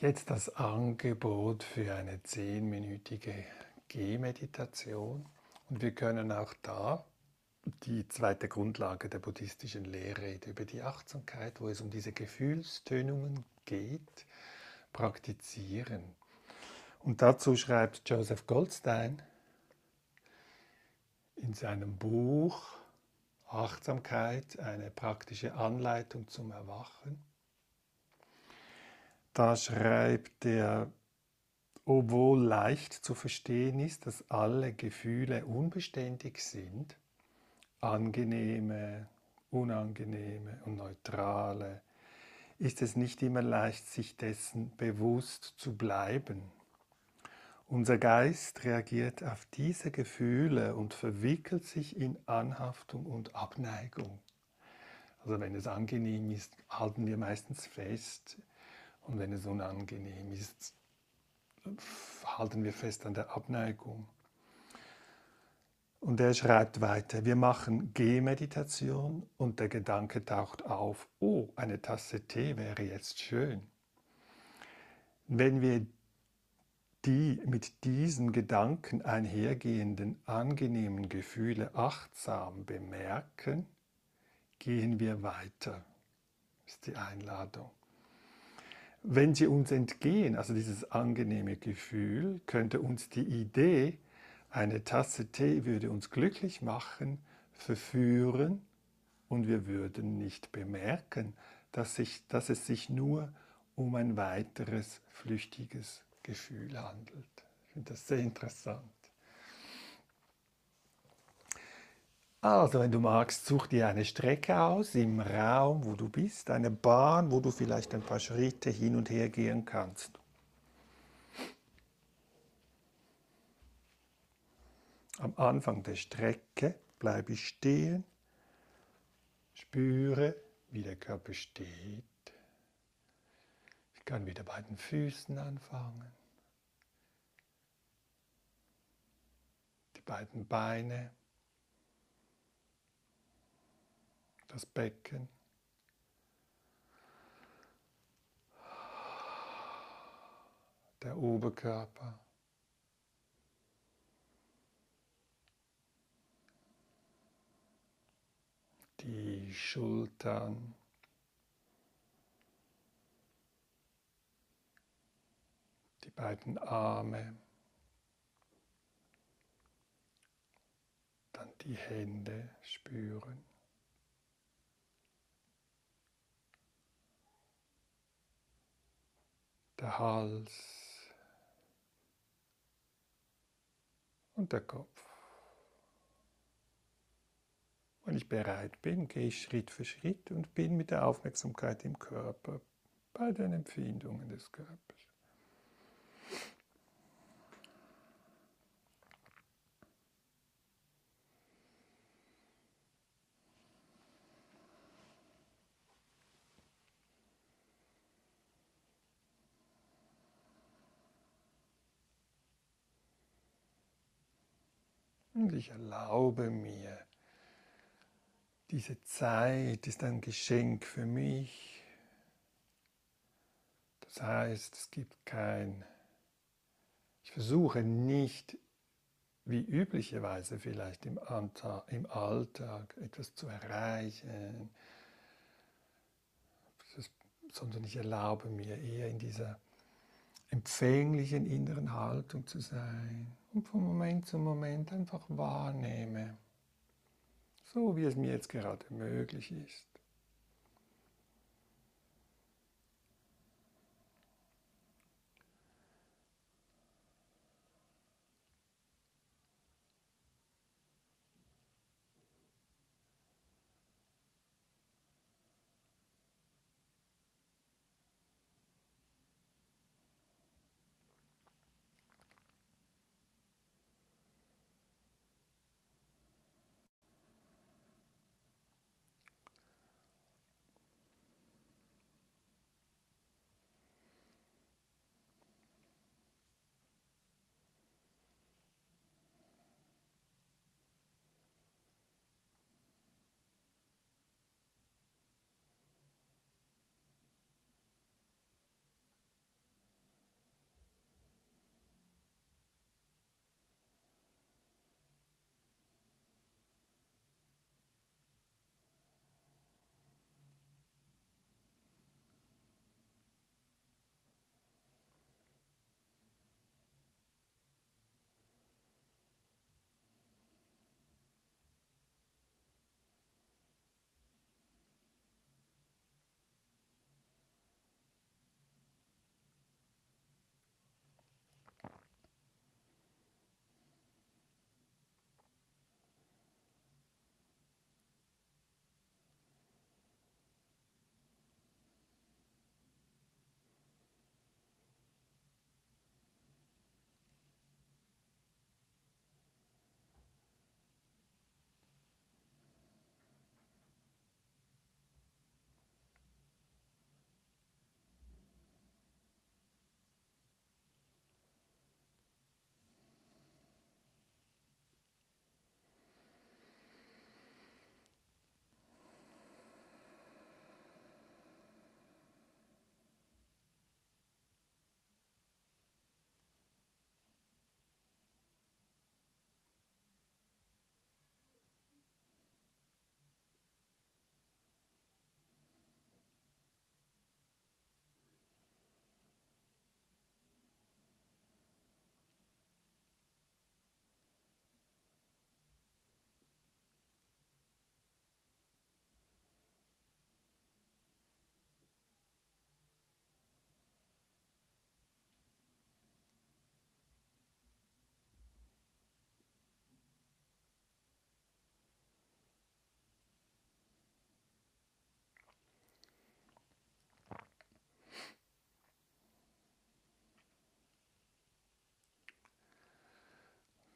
Jetzt das Angebot für eine zehnminütige Gehmeditation. Und wir können auch da die zweite Grundlage der buddhistischen Lehrrede über die Achtsamkeit, wo es um diese Gefühlstönungen geht, praktizieren. Und dazu schreibt Joseph Goldstein in seinem Buch Achtsamkeit, eine praktische Anleitung zum Erwachen. Da schreibt er, obwohl leicht zu verstehen ist, dass alle Gefühle unbeständig sind, angenehme, unangenehme und neutrale, ist es nicht immer leicht, sich dessen bewusst zu bleiben. Unser Geist reagiert auf diese Gefühle und verwickelt sich in Anhaftung und Abneigung. Also wenn es angenehm ist, halten wir meistens fest und wenn es unangenehm ist, halten wir fest an der Abneigung. Und er schreibt weiter, wir machen Gehmeditation und der Gedanke taucht auf, oh, eine Tasse Tee wäre jetzt schön. Wenn wir die mit diesen Gedanken einhergehenden angenehmen Gefühle achtsam bemerken, gehen wir weiter, ist die Einladung. Wenn sie uns entgehen, also dieses angenehme Gefühl, könnte uns die Idee, eine Tasse Tee würde uns glücklich machen, verführen und wir würden nicht bemerken, dass, sich, dass es sich nur um ein weiteres flüchtiges Gefühl handelt. Ich finde das sehr interessant. Also, wenn du magst, such dir eine Strecke aus im Raum, wo du bist, eine Bahn, wo du vielleicht ein paar Schritte hin und her gehen kannst. Am Anfang der Strecke bleibe ich stehen, spüre, wie der Körper steht. Ich kann wieder bei den Füßen anfangen. Die beiden Beine. Das Becken. Der Oberkörper. Die Schultern. Die beiden Arme. Dann die Hände spüren. Der Hals und der Kopf. Wenn ich bereit bin, gehe ich Schritt für Schritt und bin mit der Aufmerksamkeit im Körper bei den Empfindungen des Körpers. Und ich erlaube mir, diese Zeit ist ein Geschenk für mich. Das heißt, es gibt kein, ich versuche nicht, wie üblicherweise vielleicht im, Alltag etwas zu erreichen, sondern ich erlaube mir eher in dieser empfänglichen inneren Haltung zu sein und von Moment zu Moment einfach wahrnehme, so wie es mir jetzt gerade möglich ist.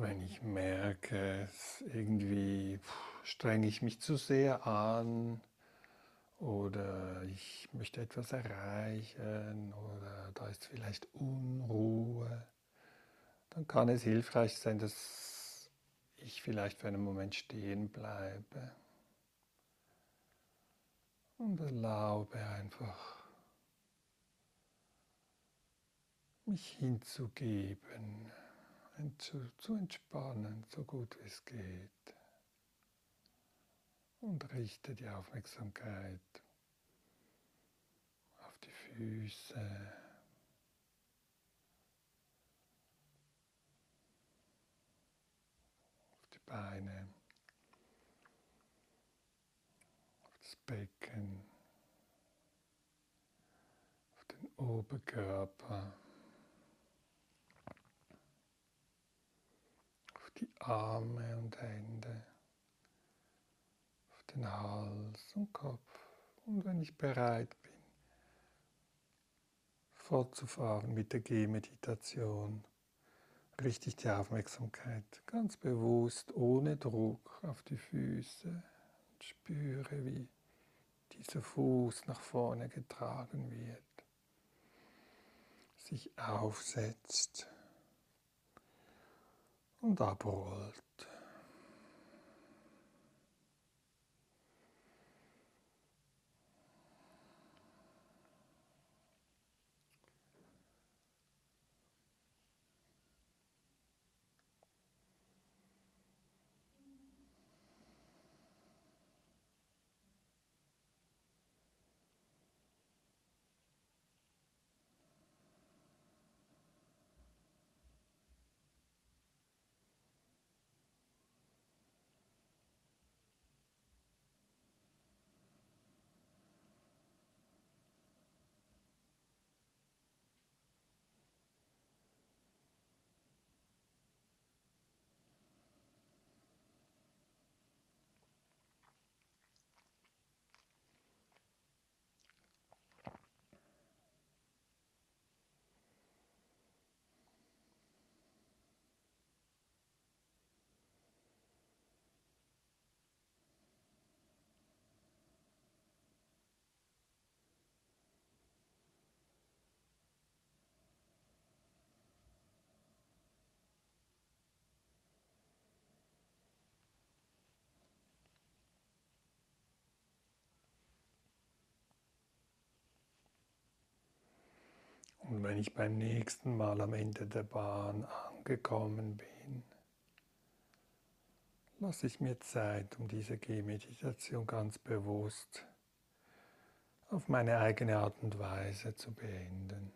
Wenn ich merke, irgendwie strenge ich mich zu sehr an oder ich möchte etwas erreichen oder da ist vielleicht Unruhe, dann kann es hilfreich sein, dass ich vielleicht für einen Moment stehen bleibe und erlaube einfach mich hinzugeben, zu, entspannen, so gut wie es geht. Und richte die Aufmerksamkeit auf die Füße, auf die Beine, auf das Becken, auf den Oberkörper. Die Arme und Hände, auf den Hals und Kopf. Und wenn ich bereit bin, fortzufahren mit der Gehmeditation, richte ich die Aufmerksamkeit ganz bewusst, ohne Druck auf die Füße und spüre, wie dieser Fuß nach vorne getragen wird, sich aufsetzt und abrollt. Und wenn ich beim nächsten Mal am Ende der Bahn angekommen bin, lasse ich mir Zeit, um diese Gehmeditation ganz bewusst auf meine eigene Art und Weise zu beenden.